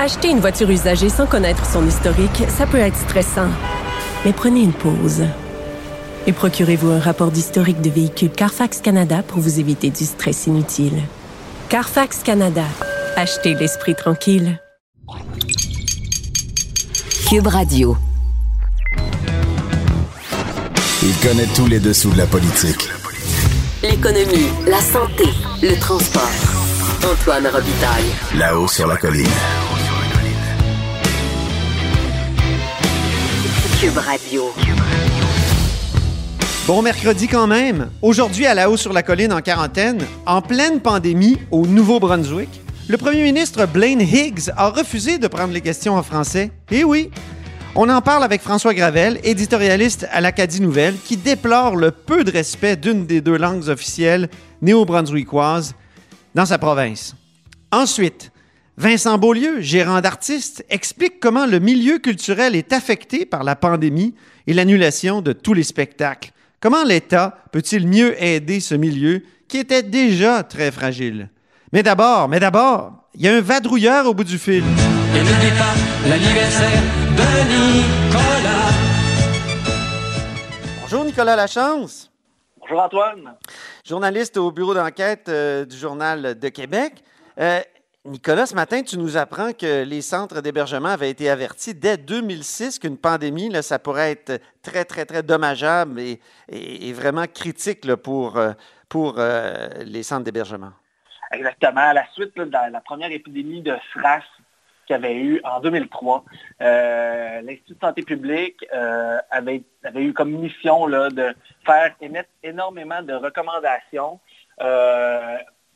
Acheter une voiture usagée sans connaître son historique, ça peut être stressant. Mais prenez une pause. Et procurez-vous un rapport d'historique de véhicule Carfax Canada pour vous éviter du stress inutile. Carfax Canada. Achetez l'esprit tranquille. Cube Radio. Il connaît tous les dessous de la politique. L'économie, la santé, le transport. Antoine Robitaille. Là-haut sur la colline. Cube Radio. Bon mercredi quand même. Aujourd'hui, à la haut sur la colline en quarantaine, en pleine pandémie au Nouveau-Brunswick, le premier ministre Blaine Higgs a refusé de prendre les questions en français. Eh oui! On en parle avec François Gravel, éditorialiste à l'Acadie Nouvelle, qui déplore le peu de respect d'une des deux langues officielles néo-brunswickoises dans sa province. Ensuite, Vincent Beaulieu, gérant d'artistes, explique comment le milieu culturel est affecté par la pandémie et l'annulation de tous les spectacles. Comment l'État peut-il mieux aider ce milieu qui était déjà très fragile? Mais d'abord, mais d'abord, il y a un vadrouilleur au bout du fil. Et n'oublie pas l'anniversaire de Nicolas. Bonjour Nicolas Lachance, Bonjour Antoine. journaliste au bureau d'enquête euh, du Journal de Québec. Euh, Nicolas, ce matin, tu nous apprends que les centres d'hébergement avaient été avertis dès 2006 qu'une pandémie, ça pourrait être très, très, très dommageable et, vraiment critique pour, euh, pour euh, les centres d'hébergement. Exactement. À la suite de la, première épidémie de SRAS qu'il y avait eu en 2003, euh, l'Institut de santé publique avait, avait eu comme mission de faire émettre énormément de recommandations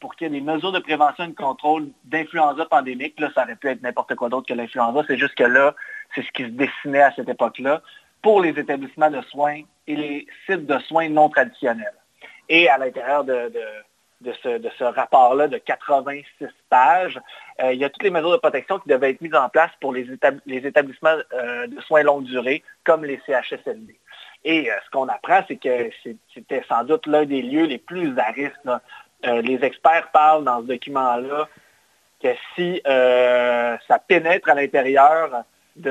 pour qu'il y ait des mesures de prévention et de contrôle d'influenza pandémique. Là, ça aurait pu être n'importe quoi d'autre que l'influenza. C'est juste que là, c'est ce qui se dessinait à cette époque-là pour les établissements de soins et les sites de soins non traditionnels. Et à l'intérieur de, ce, rapport-là de 86 pages, euh, il y a toutes les mesures de protection qui devaient être mises en place pour les, étab- les établissements euh, de soins longue durée, comme les CHSLD. Et euh, ce qu'on apprend, c'est que c'était sans doute l'un des lieux les plus à risque. Euh, les experts parlent dans ce document-là que si euh, ça pénètre à l'intérieur de,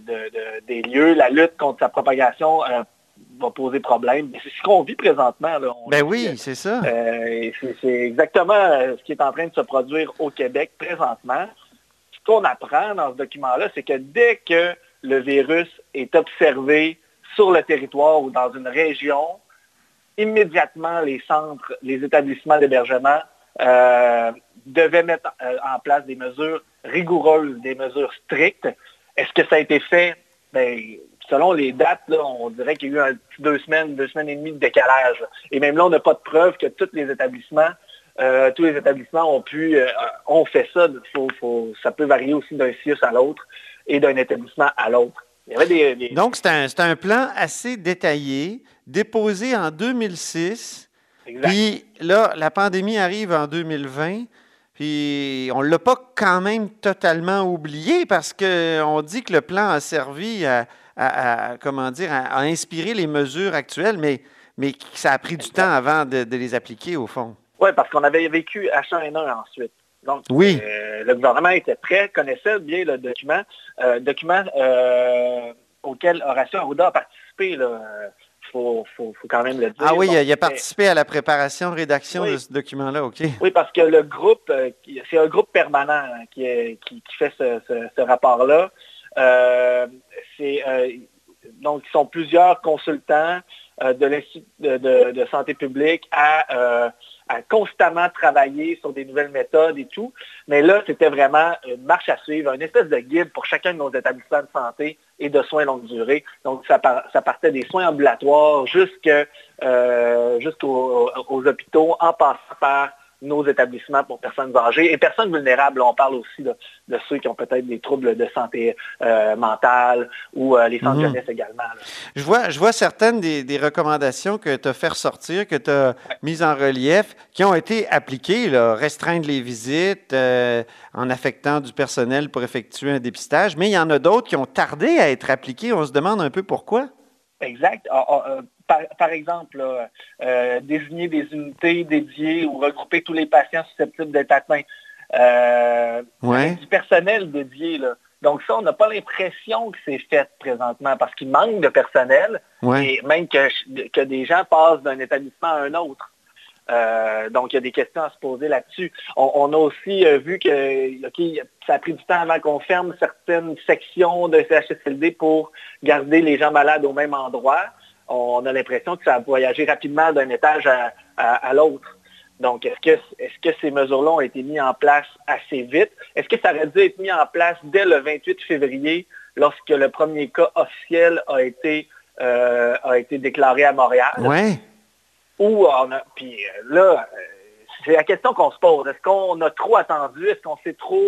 de- de- des lieux, la lutte contre sa propagation euh, va poser problème. C'est ce qu'on vit présentement. Là. On Ben oui, c'est ça. c'est exactement ce qui est en train de se produire au Québec présentement. Ce qu'on apprend dans ce document-là, c'est que dès que le virus est observé sur le territoire ou dans une région, immédiatement les centres, les établissements d'hébergement euh, devaient mettre euh, en place des mesures rigoureuses, des mesures strictes. Est-ce que ça a été fait? Ben, selon les dates, on dirait qu'il y a eu deux semaines, deux semaines et demie de décalage. Et même là, on n'a pas de preuve que tous les établissements, euh, tous les établissements ont pu, ont fait ça. Ça peut varier aussi d'un CIUS à l'autre et d'un établissement à l'autre. Il y avait des, des- Donc, c'est un, un plan assez détaillé, déposé en 2006. Exact. Puis là, la pandémie arrive en 2020. Puis on ne l'a pas quand même totalement oublié parce qu'on dit que le plan a servi à, à- à- comment dire, à, à inspirer les mesures actuelles, mais, mais que ça a pris du temps avant de, de les appliquer au fond. Oui, parce qu'on avait vécu H1N1 ensuite. Donc, Oui. euh, le gouvernement était prêt, connaissait bien le document, euh, document euh, auquel Horacio Arruda a participé. Il faut, faut- faut quand même le dire. Ah oui, il a, il a Donc, participé à la préparation, rédaction Oui. de ce document-là, OK. Oui, parce que le groupe, c'est un groupe permanent hein, qui, est- qui- qui fait ce, ce- ce rapport-là. C'est, donc, ils sont plusieurs consultants de l'Institut de, santé publique à, euh, à constamment travailler sur des nouvelles méthodes et tout. Mais là, c'était vraiment une marche à suivre, une espèce de guide pour chacun de nos établissements de santé et de soins longue durée. Donc, ça, par- ça partait des soins ambulatoires euh, jusqu'aux aux hôpitaux, en passant par nos établissements pour personnes âgées et personnes vulnérables. On parle aussi de ceux qui ont peut-être des troubles de santé euh, mentale ou euh, les centres Mhm. jeunesse également. là. Je vois, je vois certaines des, des recommandations que tu as fait ressortir, que tu as mises en relief, qui ont été appliquées, là, restreindre les visites euh, en affectant du personnel pour effectuer un dépistage, mais il y en a d'autres qui ont tardé à être appliquées. On se demande un peu pourquoi. Exact. Ah, ah, euh, par, par exemple, là, euh, désigner des unités dédiées ou regrouper tous les patients susceptibles d'être atteints. euh, Ouais. du personnel dédié. Là. Donc ça, on n'a pas l'impression que c'est fait présentement parce qu'il manque de personnel Ouais. et même que, que des gens passent d'un établissement à un autre. Euh, donc, il y a des questions à se poser là-dessus. On, a aussi euh, vu que ça a pris du temps avant qu'on ferme certaines sections de CHSLD pour garder les gens malades au même endroit. On a l'impression que ça a voyagé rapidement d'un étage à, l'autre. Donc, est-ce que, est-ce que ces mesures-là ont été mises en place assez vite? Est-ce que ça aurait dû être mis en place dès le 28 février lorsque le premier cas officiel a été, euh, a été déclaré à Montréal? Ouais. Ou on a, puis euh, là, euh, c'est la question qu'on se pose. Est-ce qu'on a trop attendu? Est-ce qu'on sait trop,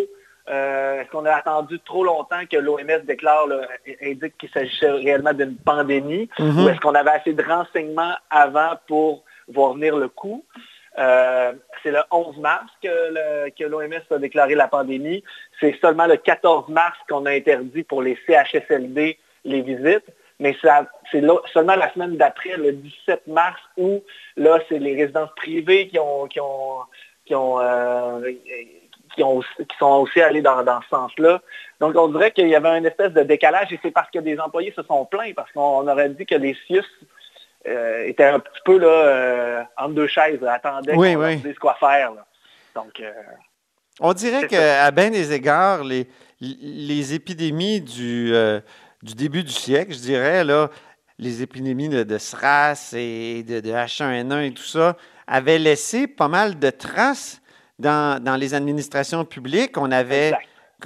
euh, est-ce qu'on a attendu trop longtemps que l'OMS déclare, là, indique qu'il s'agissait réellement d'une pandémie? Mhm. Ou est-ce qu'on avait assez de renseignements avant pour voir venir le coup? Euh, c'est le 11 mars que l'OMS a déclaré la pandémie. C'est seulement le 14 mars qu'on a interdit pour les CHSLD les visites. Mais ça- c'est seulement la semaine d'après, le 17 mars, où là, c'est les résidences privées qui ont, qui ont, qui ont, euh, qui ont- qui sont aussi allés dans, dans ce sens-là. Donc, on dirait qu'il y avait une espèce de décalage et c'est parce que des employés se sont plaints, parce qu'on aurait dit que les CIUS euh, étaient un petit peu là, euh, entre deux chaises, là, attendaient Oui, qu'on leur oui. dise quoi faire. là. Donc, euh, On dirait qu'à bien des égards, les, les épidémies du, du début du siècle, je dirais, là, les épidémies de, de SRAS et de, de H1N1 et tout ça, avaient laissé pas mal de traces dans, dans les administrations publiques. On avait,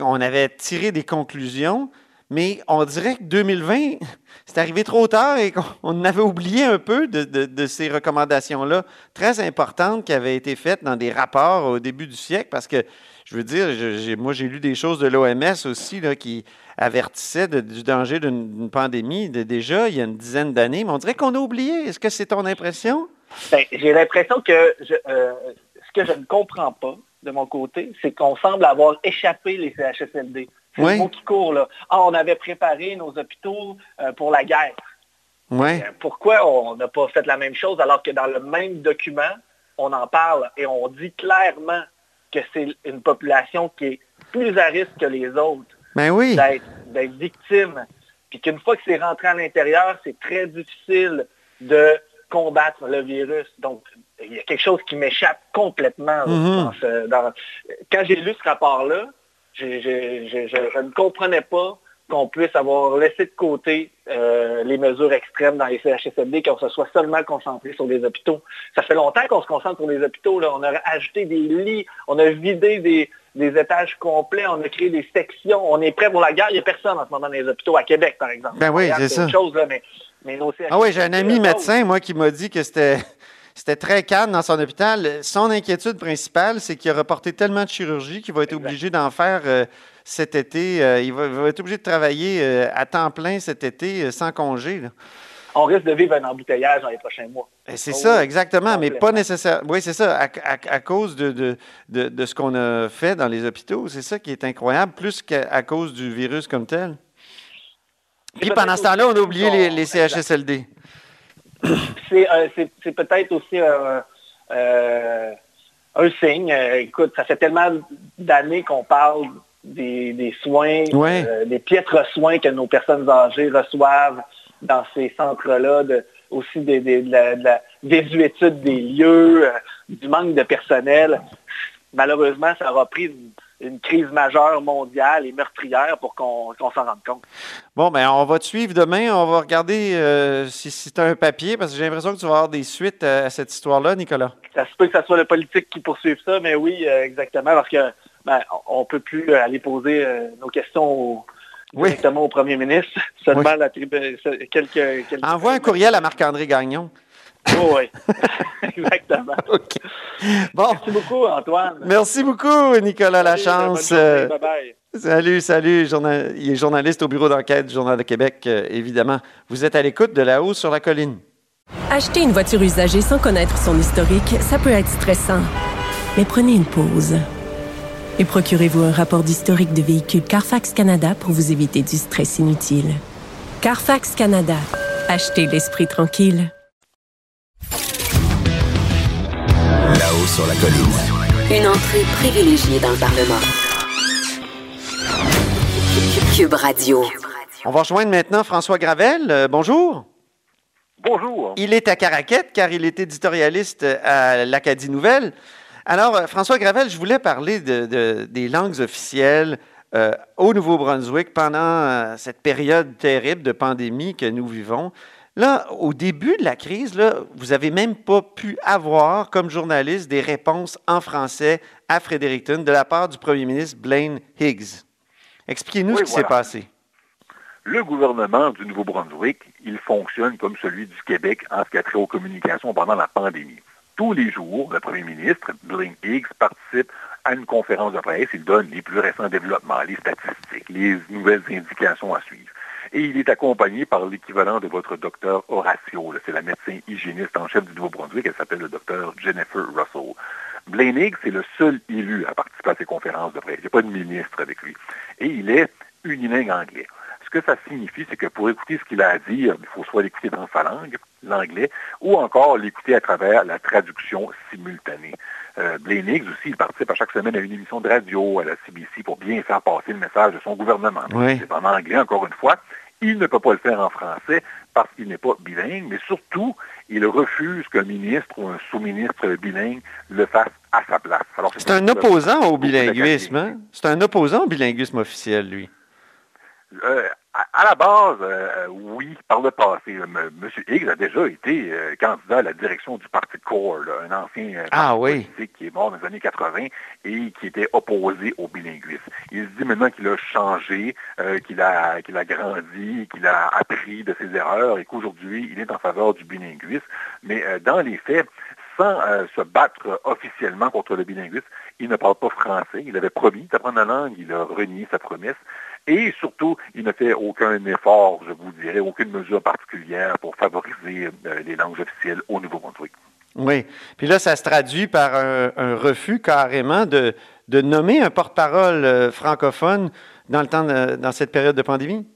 on avait tiré des conclusions, mais on dirait que 2020, c'est arrivé trop tard et qu'on on avait oublié un peu de, de- ces recommandations-là très importantes qui avaient été faites dans des rapports au début du siècle parce que, je veux dire, je- moi j'ai lu des choses de l'OMS aussi là, qui avertissaient de- du danger d'une pandémie de- déjà il y a une dizaine d'années, mais on dirait qu'on a oublié. Est-ce que c'est ton impression? Ben, J'ai l'impression que je- euh, ce que je ne comprends pas de mon côté, c'est qu'on semble avoir échappé les CHSLD. C'est Oui. le mot qui court là. Ah, on avait préparé nos hôpitaux euh, pour la guerre. Oui. Euh, Pourquoi on n'a pas fait la même chose alors que dans le même document, on en parle et on dit clairement que c'est une population qui est plus à risque que les autres? Ben oui. d'être victime. Puis qu'une fois que c'est rentré à l'intérieur, c'est très difficile de combattre le virus. Donc, il y a quelque chose qui m'échappe complètement. Mhm. dans ce- dans- Quand j'ai lu ce rapport-là, j'ai- j'ai- je, je ne comprenais pas qu'on puisse avoir laissé de côté euh, les mesures extrêmes dans les CHSLD, qu'on se soit seulement concentré sur les hôpitaux. Ça fait longtemps qu'on se concentre sur les hôpitaux. Là. On a ajouté des lits, on a vidé des, des étages complets, on a créé des sections. On est prêt pour la guerre. Il n'y a personne en ce moment dans les hôpitaux, à Québec, par exemple. Ben oui, c'est ça. autre chose, là, mais, mais nos Ah oui, j'ai un ami médecin, moi, qui m'a dit que c'était. C'était très calme dans son hôpital. Son inquiétude principale, c'est qu'il a reporté tellement de chirurgie qu'il va être Exact. obligé d'en faire euh, cet été. Euh, il, va, il va être obligé de travailler euh, à temps plein cet été euh, sans congé. là. On risque de vivre un embouteillage dans les prochains mois. Et C'est Oh, ça, oui. exactement, mais pas nécessaire. Oui, c'est ça, à, à- à cause de, de, de, de ce qu'on a fait dans les hôpitaux. C'est ça qui est incroyable, plus qu'à cause du virus comme tel. Puis pendant ce temps-là, on a oublié les. CHSLD. c'est euh, peut-être aussi un, euh, un signe. Écoute, ça fait tellement d'années qu'on parle des, des soins, Ouais. euh, des piètres soins que nos personnes âgées reçoivent dans ces centres-là, de- aussi des, des- de la, de la désuétude des lieux, euh, du manque de personnel. Malheureusement, ça aura pris une, une crise majeure mondiale et meurtrière pour qu'on s'en rende compte. Bon, ben on va te suivre demain. On va regarder euh, si, si tu as un papier, parce que j'ai l'impression que tu vas avoir des suites à, à cette histoire-là, Nicolas. Ça se peut que ce soit le politique qui poursuive ça, mais oui, euh, exactement, parce que ben, on ne peut plus euh, aller poser euh, nos questions au, Oui. directement au premier ministre, seulement Oui. la tribu- quelques, quelques... Envoie un courriel à Marc-André Gagnon. Oh, oui, exactement. OK. Bon, Merci beaucoup, Antoine. merci beaucoup, Nicolas Lachance. Euh, Bye bye. Salut, salut. Journal- Il est journaliste au bureau d'enquête du Journal de Québec, euh, évidemment. Vous êtes à l'écoute de là-haut sur la colline. Acheter une voiture usagée sans connaître son historique, ça peut être stressant. Mais prenez une pause. Et procurez-vous un rapport d'historique de véhicule Carfax Canada pour vous éviter du stress inutile. Carfax Canada. Achetez l'esprit tranquille. Là-haut sur la colline. Une entrée privilégiée dans le Parlement. Cube Radio. On va rejoindre maintenant François Gravel. Euh, bonjour. Bonjour. Il est à Caraquette car il est éditorialiste à l'Acadie Nouvelle. Alors, euh, François Gravel, je voulais parler de, de- des langues officielles euh, au Nouveau-Brunswick pendant euh, cette période terrible de pandémie que nous vivons. Là, au début de la crise, là, vous n'avez même pas pu avoir, comme journaliste, des réponses en français à Fredericton de la part du premier ministre Blaine Higgs. Expliquez-nous Oui, ce qui s'est passé. Le gouvernement du Nouveau-Brunswick, il fonctionne comme celui du Québec en ce qui a trait aux communications pendant la pandémie. Tous les jours, le premier ministre, Blaine Higgs, participe à une conférence de presse. Il donne les plus récents développements, les statistiques, les nouvelles indications à suivre. Et il est accompagné par l'équivalent de votre docteur Horacio. là. C'est la médecin hygiéniste en chef du Nouveau-Brunswick. Elle s'appelle le docteur Jennifer Russell. Blaine Higgs est le seul élu à participer à ces conférences de presse. Il n'y a pas de ministre avec lui. Et il est unilingue anglais. Que ça signifie, c'est que pour écouter ce qu'il a à dire, il faut soit l'écouter dans sa langue, l'anglais, ou encore l'écouter à travers la traduction simultanée. Euh, Blaine Higgs aussi, il participe à chaque semaine à une émission de radio à la CBC pour bien faire passer le message de son gouvernement. Oui. C'est en anglais, encore une fois. Il ne peut pas le faire en français parce qu'il n'est pas bilingue, mais surtout, il refuse qu'un ministre ou un sous-ministre bilingue le fasse à sa place. C'est un opposant au bilinguisme. hein? C'est un opposant au bilinguisme officiel, lui. Euh, à, à la base, euh, oui, par le passé. M. Higgs a déjà été euh, candidat à la direction du Parti de là, un ancien Ah parti oui. politique qui est mort dans les années 80 et qui était opposé au bilinguisme. Il se dit maintenant qu'il a changé, qu'il a, qu'il a grandi, qu'il a appris de ses erreurs et qu'aujourd'hui, il est en faveur du bilinguisme. Mais dans les faits, sans euh, se battre officiellement contre le bilinguisme, il ne parle pas français. Il avait promis d'apprendre la langue, il a renié sa promesse. Et surtout, il ne fait aucun effort, je vous dirais, aucune mesure particulière pour favoriser euh, les langues officielles au Nouveau-Brunswick. Oui. Puis là, ça se traduit par un, refus carrément de, de nommer un porte-parole euh, francophone dans, le temps de- dans cette période de pandémie?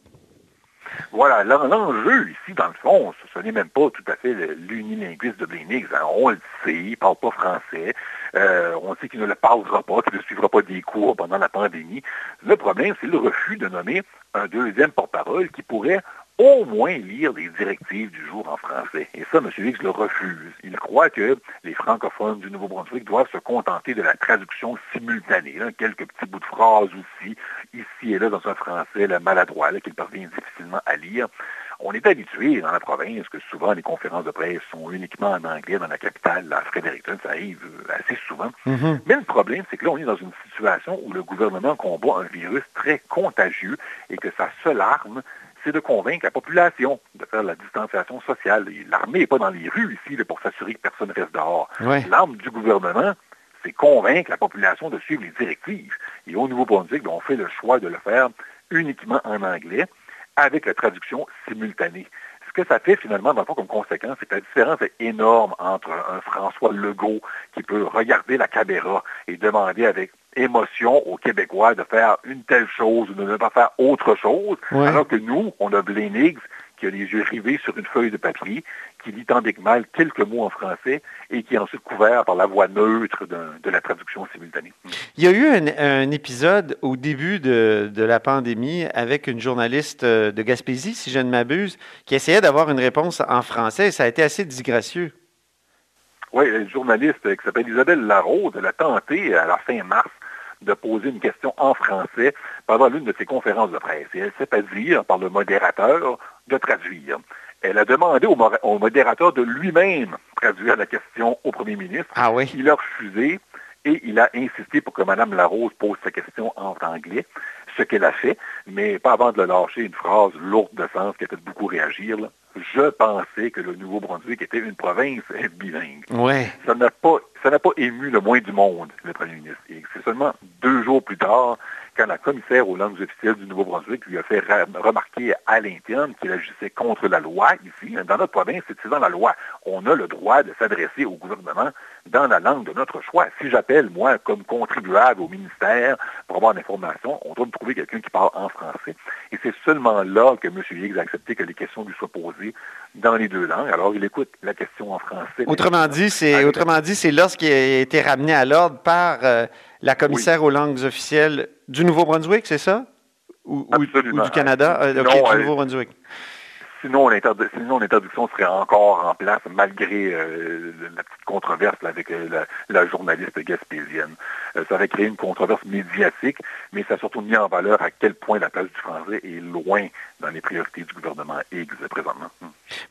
Voilà, l'en- l'enjeu ici, dans le fond, ce, n'est même pas tout à fait l'unilinguisme de Higgs. hein. On le sait, il ne parle pas français. Euh, on sait qu'il ne le parlera pas, qu'il ne suivra pas des cours pendant la pandémie. Le problème, c'est le refus de nommer un deuxième porte-parole qui pourrait au moins lire les directives du jour en français. Et ça, M. Higgs le refuse. Il croit que les francophones du Nouveau-Brunswick doivent se contenter de la traduction simultanée. là. quelques petits bouts de phrases aussi, ici et là, dans un français là, maladroit, qu'il parvient difficilement à lire. On est habitué dans la province que souvent les conférences de presse sont uniquement en anglais dans la capitale, à Fredericton, ça arrive euh, assez souvent. Mais le problème, c'est que là, on est dans une situation où le gouvernement combat un virus très contagieux et que sa seule arme, c'est de convaincre la population de faire la distanciation sociale. L'armée n'est pas dans les rues ici là, pour s'assurer que personne reste dehors. Ouais. L'arme du gouvernement, c'est convaincre la population de suivre les directives. Et au Nouveau-Brunswick, ben, on fait le choix de le faire uniquement en anglais avec la traduction simultanée. Ce que ça fait finalement, dans le fond, comme conséquence, c'est que la différence est énorme entre un François Legault qui peut regarder la caméra et demander avec émotion aux Québécois de faire une telle chose ou de ne pas faire autre chose, Ouais. alors que nous, on a Higgs qui a les yeux rivés sur une feuille de papier, qui lit tant bien que mal quelques mots en français et qui est ensuite couvert par la voix neutre de la traduction simultanée. Il y a eu un, un épisode au début de, de la pandémie avec une journaliste euh, de Gaspésie, si je ne m'abuse, qui essayait d'avoir une réponse en français et ça a été assez disgracieux. Oui, une journaliste qui s'appelle Isabelle Larose, elle a tenté à la fin mars de poser une question en français pendant l'une de ses conférences de presse. Et elle s'est fait dire par le modérateur de traduire. Elle a demandé au, mo- au modérateur de lui-même traduire la question au premier ministre. Ah oui? Il a refusé et il a insisté pour que Mme Larose pose sa question en anglais, ce qu'elle a fait, mais pas avant de le lâcher une phrase lourde de sens qui a fait beaucoup réagir. là. Je pensais que le Nouveau-Brunswick était une province bilingue Ouais. ça n'a pas, ça n'a pas ému le moins du monde, le premier ministre. Et c'est seulement deux jours plus tard, quand la commissaire aux langues officielles du Nouveau-Brunswick lui a fait remarquer à l'interne qu'il agissait contre la loi ici. Dans notre province, c'est dans la loi. On a le droit de s'adresser au gouvernement dans la langue de notre choix. Si j'appelle, moi, comme contribuable au ministère pour avoir l'information, on doit me trouver quelqu'un qui parle en français. Et c'est seulement là que M. Higgs a accepté que les questions lui soient posées dans les deux langues. Alors, il écoute la question en français. Autrement dit, c'est autrement dit, c'est lorsqu'il a été ramené à l'ordre par euh, la commissaire aux langues officielles du Nouveau-Brunswick, c'est ça? Ou, ou- du Canada? Euh, du Nouveau-Brunswick. Sinon, l'interdi- sinon, l'interdiction serait encore en place malgré euh, la petite controverse avec euh, la, journaliste gaspésienne. Euh, ça aurait créé une controverse médiatique, mais ça a surtout mis en valeur à quel point la place du français est loin dans les priorités du gouvernement Higgs présentement.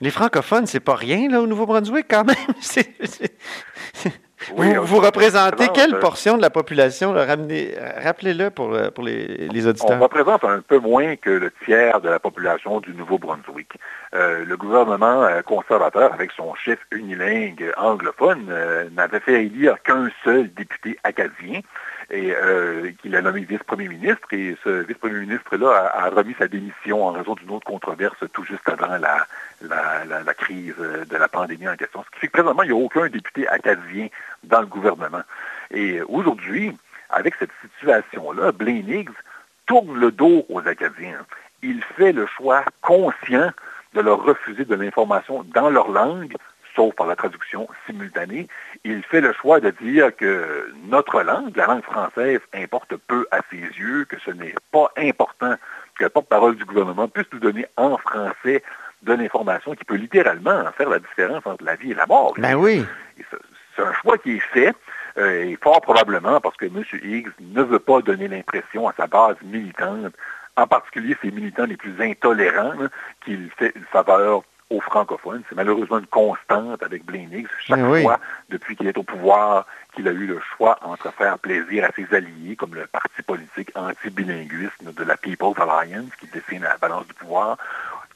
Les francophones, c'est pas rien, là, au Nouveau-Brunswick, quand même. Oui, vous, vous représentez représente, quelle euh, portion de la population? Rappelez-le pour, pour les, les On auditeurs. représente un peu moins que le tiers de la population du Nouveau-Brunswick. Euh, le gouvernement euh, conservateur, avec son chef unilingue anglophone, euh, n'avait fait élire qu'un seul député acadien et euh, qu'il a nommé vice-premier ministre. Et ce vice-premier ministre-là a, remis sa démission en raison d'une autre controverse tout juste avant la, la, la- crise de la pandémie en question. Ce qui fait que présentement, il n'y a aucun député acadien dans le gouvernement. Et aujourd'hui, avec cette situation-là, Blaine Higgs tourne le dos aux Acadiens. Il fait le choix conscient de leur refuser de l'information dans leur langue, sauf par la traduction simultanée. Il fait le choix de dire que notre langue, la langue française, importe peu à ses yeux, que ce n'est pas important que le porte-parole du gouvernement puisse nous donner en français de l'information qui peut littéralement faire la différence entre la vie et la mort. Ben oui. C'est un choix qui est fait, euh, et fort probablement parce que M. Higgs ne veut pas donner l'impression à sa base militante, en particulier ses militants les plus intolérants, là, qu'il fait une faveur aux francophones. C'est malheureusement une constante avec Blaine Higgs. Chaque oui. fois, depuis qu'il est au pouvoir, qu'il a eu le choix entre faire plaisir à ses alliés, comme le parti politique anti-bilinguisme de la People's Alliance, qui dessine la balance du pouvoir,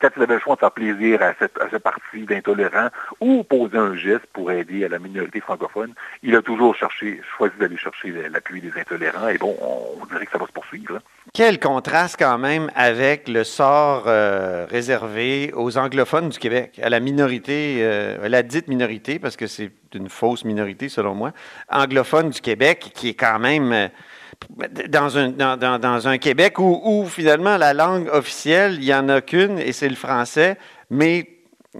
quand il avait le choix de faire plaisir à, cette- à ce parti d'intolérants ou poser un geste pour aider à la minorité francophone, il a toujours cherché, choisi d'aller chercher l'appui des intolérants. Et bon, on, on dirait que ça va se poursuivre. hein. Quel contraste quand même avec le sort euh, réservé aux anglophones du Québec, à la minorité, euh, à la dite minorité, parce que c'est une fausse minorité selon moi, anglophone du Québec, qui est quand même euh, dans un, dans, dans- un Québec où, où, finalement la langue officielle, il n'y en a qu'une et c'est le français, mais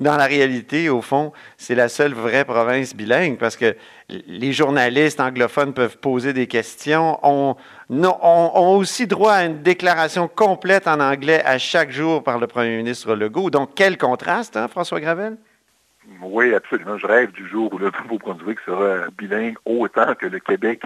dans la réalité, au fond, c'est la seule vraie province bilingue parce que les journalistes anglophones peuvent poser des questions, ont, non- ont- ont aussi droit à une déclaration complète en anglais à chaque jour par le premier ministre Legault. Donc, quel contraste, hein, François Gravel? Oui, absolument. Je rêve du jour où le Nouveau-Brunswick sera bilingue autant que le Québec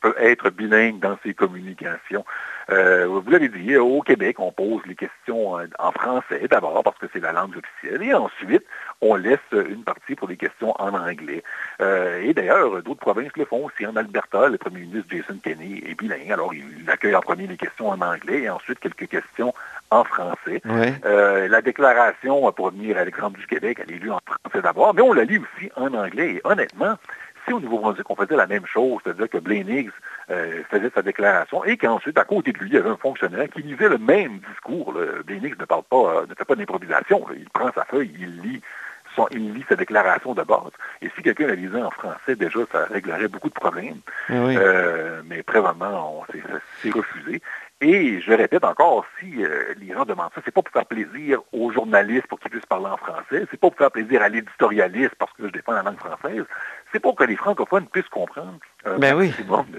peut être bilingue dans ses communications. Euh, vous l'avez dit, au Québec, on pose les questions en en français d'abord parce que c'est la langue officielle et ensuite, on laisse une partie pour les questions en anglais. Euh, et d'ailleurs, d'autres provinces le font aussi. En Alberta, le premier ministre Jason Kenney est bilingue. Alors, il accueille en premier les questions en anglais et ensuite quelques questions en français. Oui. Euh, la déclaration, pour revenir à l'exemple du Québec, elle est lue en français d'abord, mais on la lit aussi en anglais. Et honnêtement, si au Nouveau-Brunswick, on faisait la même chose, c'est-à-dire que Blaine Higgs euh, faisait sa déclaration et qu'ensuite, à côté de lui, il y avait un fonctionnaire qui lisait le même discours. là. Blaine Higgs ne parle pas, euh, ne fait pas d'improvisation. là. Il prend sa feuille, il lit son- il lit sa déclaration de base. Et si quelqu'un la lisait en français, déjà, ça réglerait beaucoup de problèmes. Oui. Euh, mais présentement, on- c'est refusé. Et je répète encore, si euh, les gens demandent ça, c'est pas pour faire plaisir aux journalistes pour qu'ils puissent parler en français, c'est pas pour faire plaisir à l'éditorialiste parce que je défends la langue française, c'est pour que les francophones puissent comprendre un Ben oui.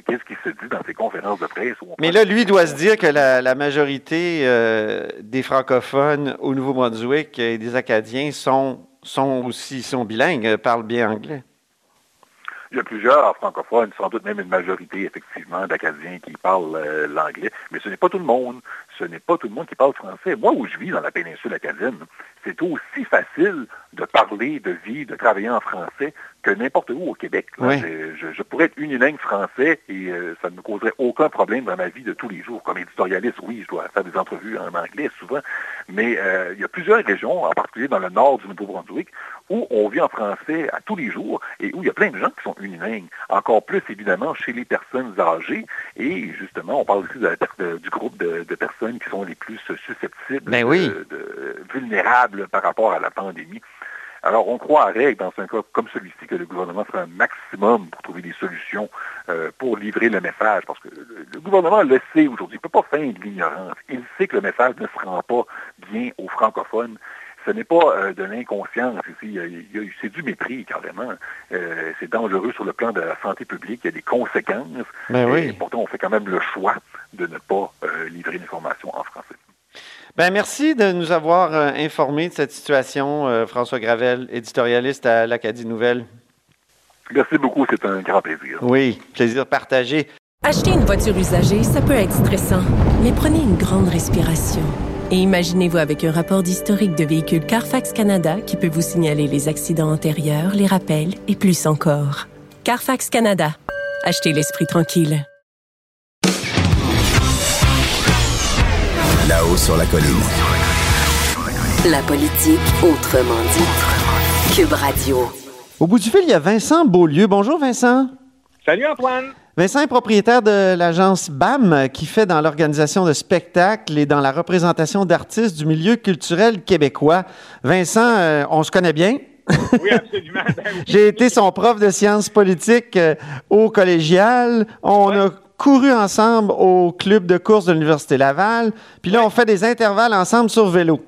qu'est-ce qui se dit dans ces conférences de presse. où on Mais là, lui doit se dire que la, la majorité euh, des francophones au Nouveau-Brunswick et des Acadiens sont, sont aussi sont bilingues, euh, parlent bien anglais. Il y a plusieurs francophones, sans doute même une majorité, effectivement, d'Acadiens qui parlent euh, l'anglais, mais ce n'est pas tout le monde. Ce n'est pas tout le monde qui parle français. Moi, où je vis dans la péninsule acadienne, c'est aussi facile de parler, de vivre, de travailler en français que n'importe où au Québec. Oui. Je, pourrais être unilingue français et euh, ça ne me causerait aucun problème dans ma vie de tous les jours. Comme éditorialiste, oui, je dois faire des entrevues en anglais souvent, mais euh, il y a plusieurs régions, en particulier dans le nord du Nouveau-Brunswick, où on vit en français à tous les jours et où il y a plein de gens qui sont unilingues. Encore plus, évidemment, chez les personnes âgées. Et justement, on parle aussi de de- du groupe de, de personnes qui sont les plus susceptibles, Ben oui. de- de- vulnérables par rapport à la pandémie. Alors, on croit à règle dans un cas comme celui-ci que le gouvernement fera un maximum pour trouver des solutions euh, pour livrer le message, parce que le, gouvernement le sait aujourd'hui, il ne peut pas feindre l'ignorance. Il sait que le message ne se rend pas bien aux francophones ce n'est pas euh, de l'inconscience ici, c'est du mépris carrément. Euh, c'est dangereux sur le plan de la santé publique, il y a des conséquences. Ben oui. Et pourtant, on fait quand même le choix de ne pas livrer l'information en français. Ben, merci de nous avoir euh, informés de cette situation, euh, François Gravel, éditorialiste à l'Acadie Nouvelle. Merci beaucoup, c'est un grand plaisir. Oui, plaisir partagé. Acheter une voiture usagée, ça peut être stressant, mais prenez une grande respiration. Et imaginez-vous avec un rapport d'historique de véhicule Carfax Canada qui peut vous signaler les accidents antérieurs, les rappels et plus encore. Carfax Canada. Achetez l'esprit tranquille. Là-haut sur la colline. La politique autrement dit. Cube Radio. Au bout du fil, il y a Vincent Beaulieu. Bonjour Vincent. Salut Antoine. Vincent est propriétaire de l'agence BAM qui fait dans l'organisation de spectacles et dans la représentation d'artistes du milieu culturel québécois. Vincent, euh, on se connaît bien? Oui, absolument. Ben J'ai été son prof de sciences politiques euh, au collégial. On a couru ensemble au club de course de l'Université Laval. Puis là, on fait des intervalles ensemble sur vélo.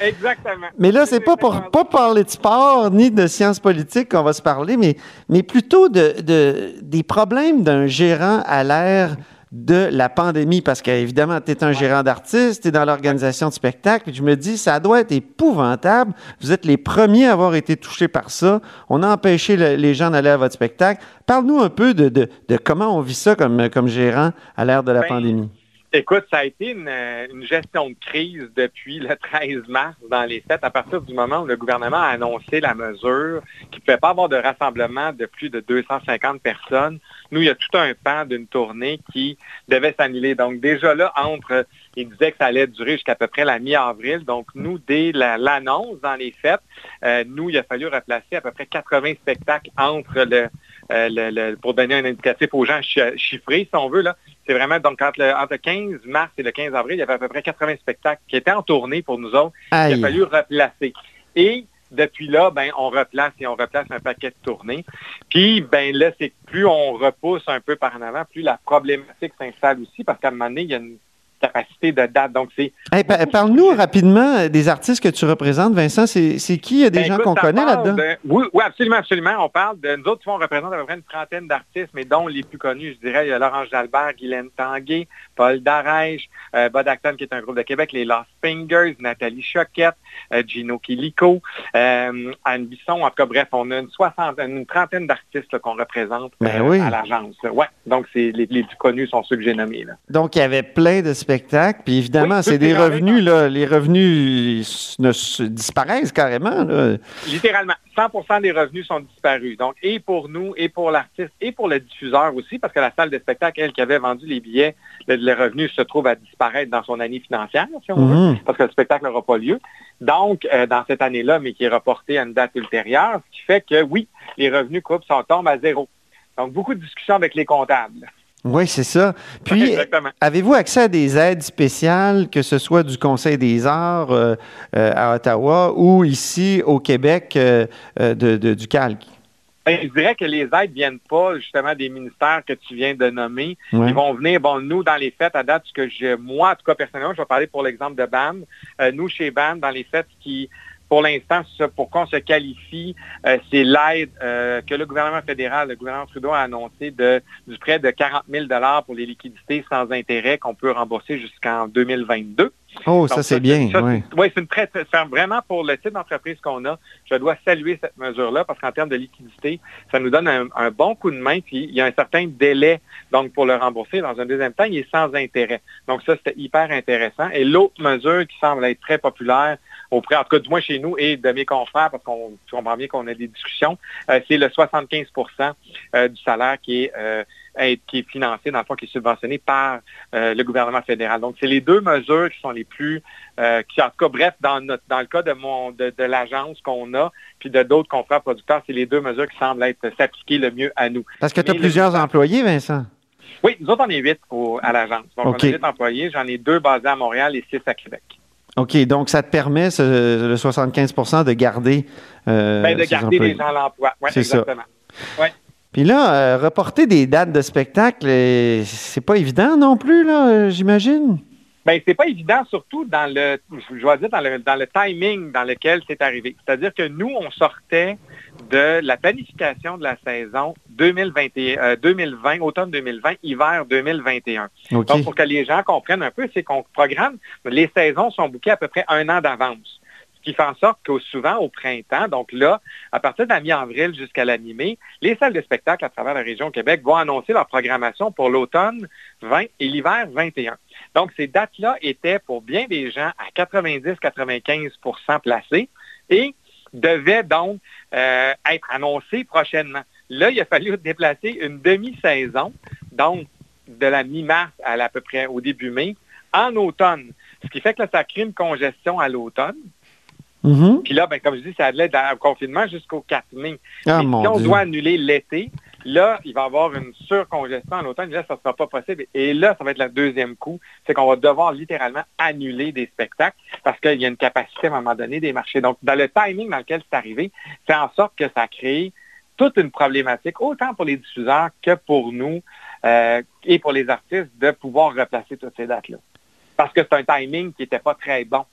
Exactement. Mais là, c'est pas pour pas parler de sport ni de sciences politiques qu'on va se parler, mais, mais plutôt de, de des problèmes d'un gérant à l'ère de la pandémie, parce qu'évidemment, tu es un gérant d'artiste, tu es dans l'organisation de spectacles, je me dis, ça doit être épouvantable. Vous êtes les premiers à avoir été touchés par ça. On a empêché les gens d'aller à votre spectacle. Parle-nous un peu de, de, comment on vit ça comme, comme gérant à l'ère de la Ben, pandémie. Écoute, ça a été une, une, gestion de crise depuis le 13 mars dans les fêtes, à partir du moment où le gouvernement a annoncé la mesure qu'il ne pouvait pas avoir de rassemblement de plus de 250 personnes. Nous, il y a tout un pan d'une tournée qui devait s'annuler. Donc déjà là, entre, il disait que ça allait durer jusqu'à peu près la mi-avril. Donc nous, dès l'annonce dans les fêtes, euh, nous, il a fallu replacer à peu près 80 spectacles entre euh, le, pour donner un indicatif aux gens chiffrés, si on veut. Là. C'est vraiment, donc, entre le, entre le 15 mars et le 15 avril, il y avait à peu près 80 spectacles qui étaient en tournée pour nous autres. Aïe. Il a fallu replacer. Et depuis là, ben, on replace et on replace un paquet de tournées. Puis, ben là, c'est que plus on repousse un peu par en avant, plus la problématique s'installe aussi, parce qu'à un moment donné, il y a une capacité de date. Donc, c'est. Hey, pa- Parle-nous rapidement des artistes que tu représentes, Vincent. C'est qui? Il y a des Ben, gens qu'on connaît là-dedans? de- oui, oui, absolument, absolument. On parle de nous autres, on représente à peu près une trentaine d'artistes, mais dont les plus connus, je dirais, il y a Laurence Jalbert, Guylaine Tanguay, Paul Darèche, euh, Bud Acton, qui est un groupe de Québec, les Lost Fingers, Nathalie Choquette, euh, Gino Quilico, euh, Anne Bisson. En tout cas, bref, on a une soixantaine, une trentaine d'artistes qu'on représente Ben euh, oui. à l'agence. Ouais, donc les, les plus connus sont ceux que j'ai nommés. Là. Donc, il y avait plein de spectacles. Puis évidemment, Oui, c'est des revenus, là. Les revenus ne se disparaissent carrément, là. Littéralement, 100% des revenus sont disparus. Donc, et pour nous, et pour l'artiste, et pour le diffuseur aussi, parce que la salle de spectacle, elle, qui avait vendu les billets, le, le revenu se trouve à disparaître dans son année financière, si on veut, Mhm. parce que le spectacle n'aura pas lieu. Donc, euh, dans cette année-là, mais qui est reportée à une date ultérieure, ce qui fait que, oui, les revenus coupent sont tombent à zéro. Donc, beaucoup de discussions avec les comptables. Oui, c'est ça. Puis, avez-vous accès à des aides spéciales, que ce soit du Conseil des arts euh, euh, à Ottawa ou ici au Québec euh, de, de- du Calque? Ben, je dirais que les aides viennent pas justement des ministères que tu viens de nommer. Ouais. Ils vont venir, bon, nous, dans les fêtes, à date, ce que je, moi, en tout cas, personnellement, je vais parler pour l'exemple de BAM. Nous, chez BAM, dans les fêtes, qui, pour l'instant, pour qu'on se qualifie, euh, c'est l'aide euh, que le gouvernement fédéral, le gouvernement Trudeau a annoncé de, du prêt de 40 000 pour les liquidités sans intérêt qu'on peut rembourser jusqu'en 2022. Oh, ça, c'est bien. ça, ouais. c'est- Oui, c'est une très, vraiment pour le type d'entreprise qu'on a. Je dois saluer cette mesure-là parce qu'en termes de liquidité, ça nous donne un, un bon coup de main. Puis il y a un certain délai donc pour le rembourser. Dans un deuxième temps, il est sans intérêt. Donc ça, c'était hyper intéressant. Et l'autre mesure qui semble être très populaire auprès, en tout cas du moins chez nous et de mes confrères, parce qu'on comprend bien qu'on a des discussions, euh, c'est le 75% euh, du salaire qui est, euh, qui est financé, dans le fond, qui est subventionné par euh, le gouvernement fédéral. Donc, c'est les deux mesures qui sont les plus, euh, qui, en tout cas, bref, dans, notre, dans le cas de, mon, de, de l'agence qu'on a, puis de d'autres confrères producteurs, c'est les deux mesures qui semblent être s'appliquer le mieux à nous. Parce que tu as Mais le- plusieurs employés, Vincent. Oui, nous autres, on est huit au- à l'agence. Donc, on a huit employés. J'en ai deux basés à Montréal et six à Québec. OK, donc ça te permet, ce, le 75 de garder... Euh, ben, de garder les gens à l'emploi, oui, exactement. Ouais. Puis là, euh, reporter des dates de spectacle, euh, c'est pas évident non plus, là, j'imagine? Bien, c'est pas évident, surtout dans le, je dois dire, dans le, dans le timing dans lequel c'est arrivé. C'est-à-dire que nous, on sortait de la planification de la saison 2020, 2020 automne 2020, hiver 2021. Donc, pour que les gens comprennent un peu, c'est qu'on programme, les saisons sont bouquées à peu près un an d'avance. Qui fait en sorte que souvent au printemps, donc là, à partir de la mi-avril jusqu'à la mi-mai, les salles de spectacle à travers la région Québec vont annoncer leur programmation pour l'automne 20 et l'hiver 21. Donc, ces dates-là étaient pour bien des gens à 90-95% placées et devaient donc euh, être annoncées prochainement. Là, il a fallu déplacer une demi-saison, donc de la mi-mars à, à peu près au début mai, en automne. Ce qui fait que là, ça crée une congestion à l'automne. Mm-hmm. Puis là, ben, comme je dis, ça allait dans le confinement jusqu'au 4 mai. Ah, si on doit annuler l'été, là, il va y avoir une surcongestion en automne. Là, ça ne sera pas possible. Et là, ça va être le deuxième coup. C'est qu'on va devoir littéralement annuler des spectacles parce qu'il y a une capacité à un moment donné des marchés. Donc, dans le timing dans lequel c'est arrivé, fait en sorte que ça crée toute une problématique, autant pour les diffuseurs que pour nous euh, et pour les artistes, de pouvoir replacer toutes ces dates-là. Parce que c'est un timing qui n'était pas très bon.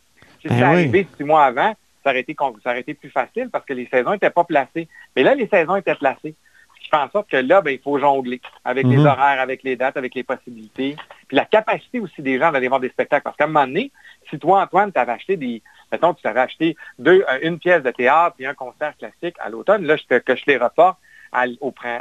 Si ben c'était arrivé six mois avant, ça aurait, été, ça aurait été plus facile parce que les saisons n'étaient pas placées. Mais là, les saisons étaient placées. Ce qui fait en sorte que là, ben, il faut jongler avec les mhm. horaires, avec les dates, avec les possibilités. Puis la capacité aussi des gens d'aller voir des spectacles. Parce qu'à un moment doné, si toi, Antoine, tu avais acheté des. Mettons, tu avais acheté deux, euh, une pièce de théâtre et un concert classique à l'automne, là, je que je les reporte à,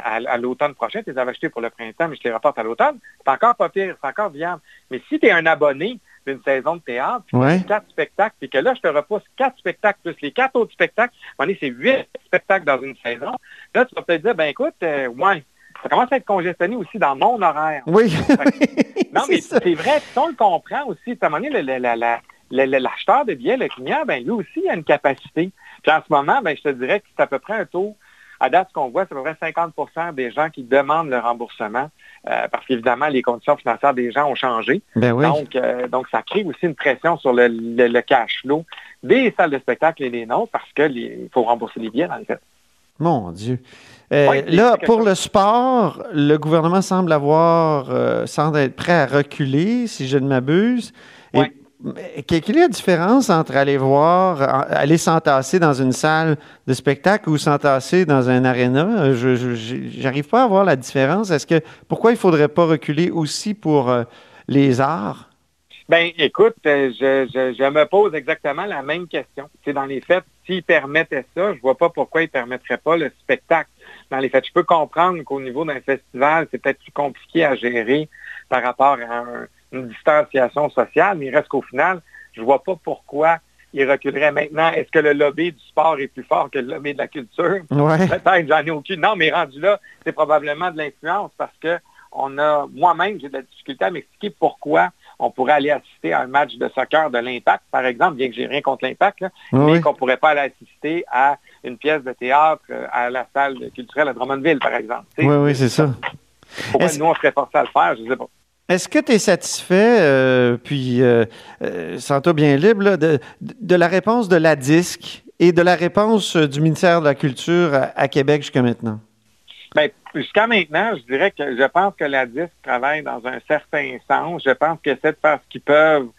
à, l'automne prochain, tu les avais achetés pour le printemps, mais je les reporte à l'automne, c'est encore pas pire, c'est encore viable. Mais si tu es un abonné d'une saison de théâtre, puis quatre spectacles, puis que là, je te repousse quatre spectacles plus les quatre autres spectacles, c'est huit spectacles dans une saison. Là, tu vas peut-être dire, ben écoute, euh, ouais, ça commence à être congestionné aussi dans mon horaire. Oui. non, mais c'est vrai, on le comprend aussi. À un moment donné, l'acheteur de billets, le client, ben lui aussi, il a une capacité. Puis en ce moment, ben, je te dirais que c'est à peu près un taux à date, ce qu'on voit, c'est à peu près 50% des gens qui demandent le remboursement euh, parce qu'évidemment, les conditions financières des gens ont changé. Ben donc, euh, donc, ça crée aussi une pression sur le, cash flow des salles de spectacle et des nôtres parce qu'il faut rembourser les billets, dans le fait. Mon Dieu. Euh, là, pour le sport, le gouvernement semble avoir, semble être prêt à reculer, si je ne m'abuse. Quelle est la différence entre aller voir, aller s'entasser dans une salle de spectacle ou s'entasser dans un aréna? Je n'arrive pas à voir la différence. Est-ce que pourquoi il ne faudrait pas reculer aussi pour euh, les arts? Ben, écoute, euh, je, me pose exactement la même question. C'est dans les faits, s'ils permettaient ça, je ne vois pas pourquoi ils ne permettraient pas le spectacle. Dans les faits, je peux comprendre qu'au niveau d'un festival, c'est peut-être plus compliqué à gérer par rapport à un, une distanciation sociale, mais il reste qu'au final, je ne vois pas pourquoi il reculerait maintenant. Est-ce que le lobby du sport est plus fort que le lobby de la culture? Peut-être, j'en ai aucune. Non, mais rendu là, c'est probablement de l'influence parce que on a, moi-même, j'ai de la difficulté à m'expliquer pourquoi on pourrait aller assister à un match de soccer de l'Impact, par exemple, bien que j'ai rien contre l'Impact, mais qu'on ne pourrait pas aller assister à une pièce de théâtre euh, à la salle culturelle à Drummondville, par exemple. oui, oui, c'est ça. Pourquoi nous, on serait forcé à le faire, je ne sais pas. Est-ce que tu es satisfait, euh, puis euh, euh, sens-toi bien libre, de, la réponse de la DISC et de la réponse du ministère de la Culture à, Québec jusqu'à maintenant? Bien, jusqu'à maintenant, je dirais que je pense que la DISC travaille dans un certain sens. Je pense que c'est de faire ce qu'ils peuvent,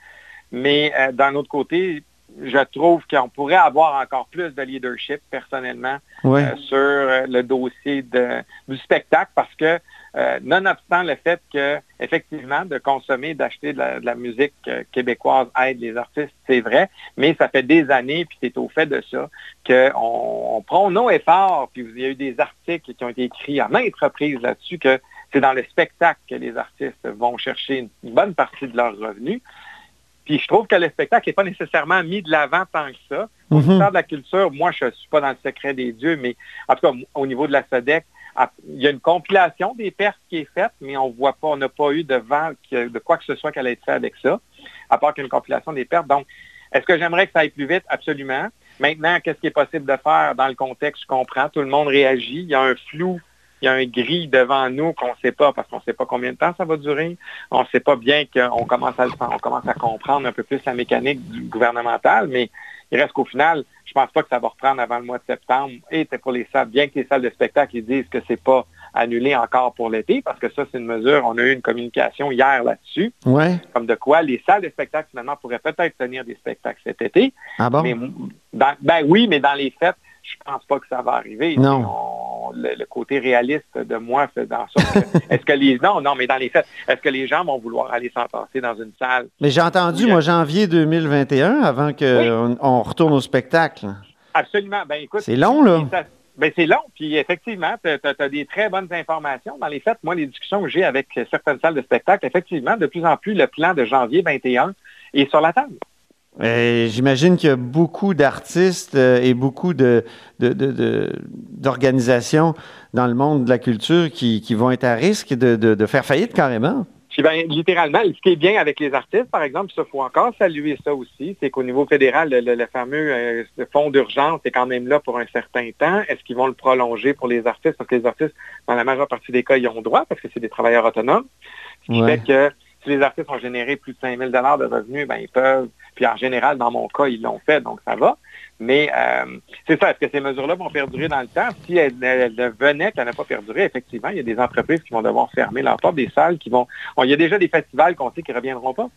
mais d'un autre côté, je trouve qu'on pourrait avoir encore plus de leadership personnellement sur le dossier de, du spectacle parce que euh, nonobstant le fait que, effectivement, de consommer, d'acheter de, la, musique euh, québécoise aide les artistes, c'est vrai, mais ça fait des années, puis c'est au fait de ça, qu'on on prend nos efforts, puis il y a eu des articles qui ont été écrits à maintes reprises là-dessus, que c'est dans le spectacle que les artistes vont chercher une, bonne partie de leurs revenus. Puis je trouve que le spectacle n'est pas nécessairement mis de l'avant tant que ça. Au mm de la culture, moi, je ne suis pas dans le secret des dieux, mais en tout cas, au niveau de la SEDEC, il y a une compilation des pertes qui est faite, mais on voit pas, on n'a pas eu de vent de quoi que ce soit qu'elle ait fait avec ça, à part qu'une compilation des pertes. Donc, est-ce que j'aimerais que ça aille plus vite? Absolument. Maintenant, qu'est-ce qui est possible de faire dans le contexte? Je comprends. Tout le monde réagit. Il y a un flou. Il y a un gris devant nous qu'on ne sait pas parce qu'on ne sait pas combien de temps ça va durer. On ne sait pas bien qu'on commence à on commence à comprendre un peu plus la mécanique du gouvernemental, mais il reste qu'au final, je ne pense pas que ça va reprendre avant le mois de septembre. Et c'est pour les salles, bien que les salles de spectacle ils disent que c'est pas annulé encore pour l'été, parce que ça, c'est une mesure, on a eu une communication hier là-dessus. Ouais. Comme de quoi les salles de spectacle, finalement, pourraient peut-être tenir des spectacles cet été. Ah bon? Mais dans- ben oui, mais dans les fêtes, je pense pas que ça va arriver. Non. On- le, le côté réaliste de moi fait dans sorte que, est-ce que les non non mais dans les fêtes est-ce que les gens vont vouloir aller s'entasser dans une salle? Mais j'ai entendu, Oui. moi, janvier 2021, avant Oui. qu'on on retourne au spectacle. absolument ben écoute C'est long, là. ça- ben, c'est long puis effectivement tu as, des très bonnes informations dans les fêtes moi les discussions que j'ai avec certaines salles de spectacle effectivement de plus en plus le plan de janvier 21 est sur la table J'imagine qu'il y a beaucoup d'artistes euh, et beaucoup de- de- de- de- d'organisations dans le monde de la culture qui, qui vont être à risque de, faire faillite carrément. Puis ben, littéralement, ce qui est bien avec les artistes, par exemple, ça faut encore saluer ça aussi, c'est qu'au niveau fédéral, le, le- le fameux euh, fonds d'urgence est quand même là pour un certain temps. Est-ce qu'ils vont le prolonger pour les artistes? Parce que les artistes, dans la majeure partie des cas, ils ont droit parce que c'est des travailleurs autonomes. Ce qui Ouais. fait que si les artistes ont généré plus de 5 000 de revenus, ben, ils peuvent. Puis en général, dans mon cas, ils l'ont fait, donc ça va. Mais euh, c'est ça, est-ce que ces mesures-là vont perdurer dans le temps? Si elles, elles- elles venaient qu'elles n'ont pas perduré, effectivement, il y a des entreprises qui vont devoir fermer leurs portes, des salles qui vont... Bon, il y a déjà des festivals qu'on sait qui ne reviendront pas.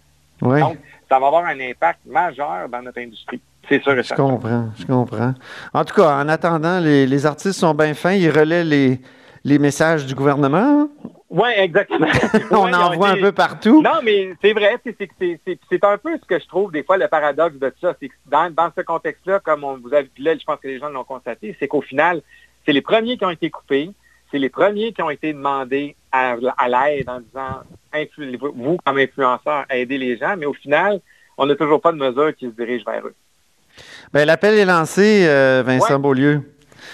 Oui, Donc, ça va avoir un impact majeur dans notre industrie. C'est sûr et je certain. comprends, je comprends. En tout cas, en attendant, les, les artistes sont bien fins, ils relaient les, les messages du gouvernement? Oui, exactement. On Ouais, en voit un peu partout. Non, mais c'est vrai, c'est- un peu ce que je trouve des fois le paradoxe de ça. C'est que dans, dans ce contexte-là, comme on vous a vu là, je pense que les gens l'ont constaté, c'est qu'au final, c'est les premiers qui ont été coupés, c'est les premiers qui ont été demandés à, à l'aide en disant influ- vous, comme influenceurs, aidez les gens, mais au final, on n'a toujours pas de mesure qui se dirige vers eux. Ben, L'appel est lancé, euh, Vincent Ouais. Beaulieu.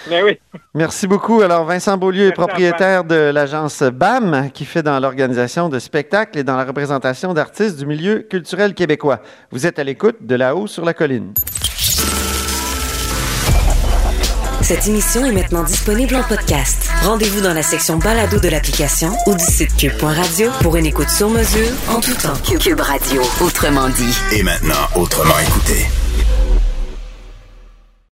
Mais oui, Merci beaucoup. Alors, Vincent Beaulieu est propriétaire de l'agence BAM, qui fait dans l'organisation de spectacles et dans la représentation d'artistes du milieu culturel québécois. Vous êtes à l'écoute de là-haut sur la colline. Cette émission est maintenant disponible en podcast. Rendez-vous dans la section balado de l'application ou du site cube.radio pour une écoute sur mesure en tout temps. Cube Radio, autrement dit. Et maintenant, autrement écouté.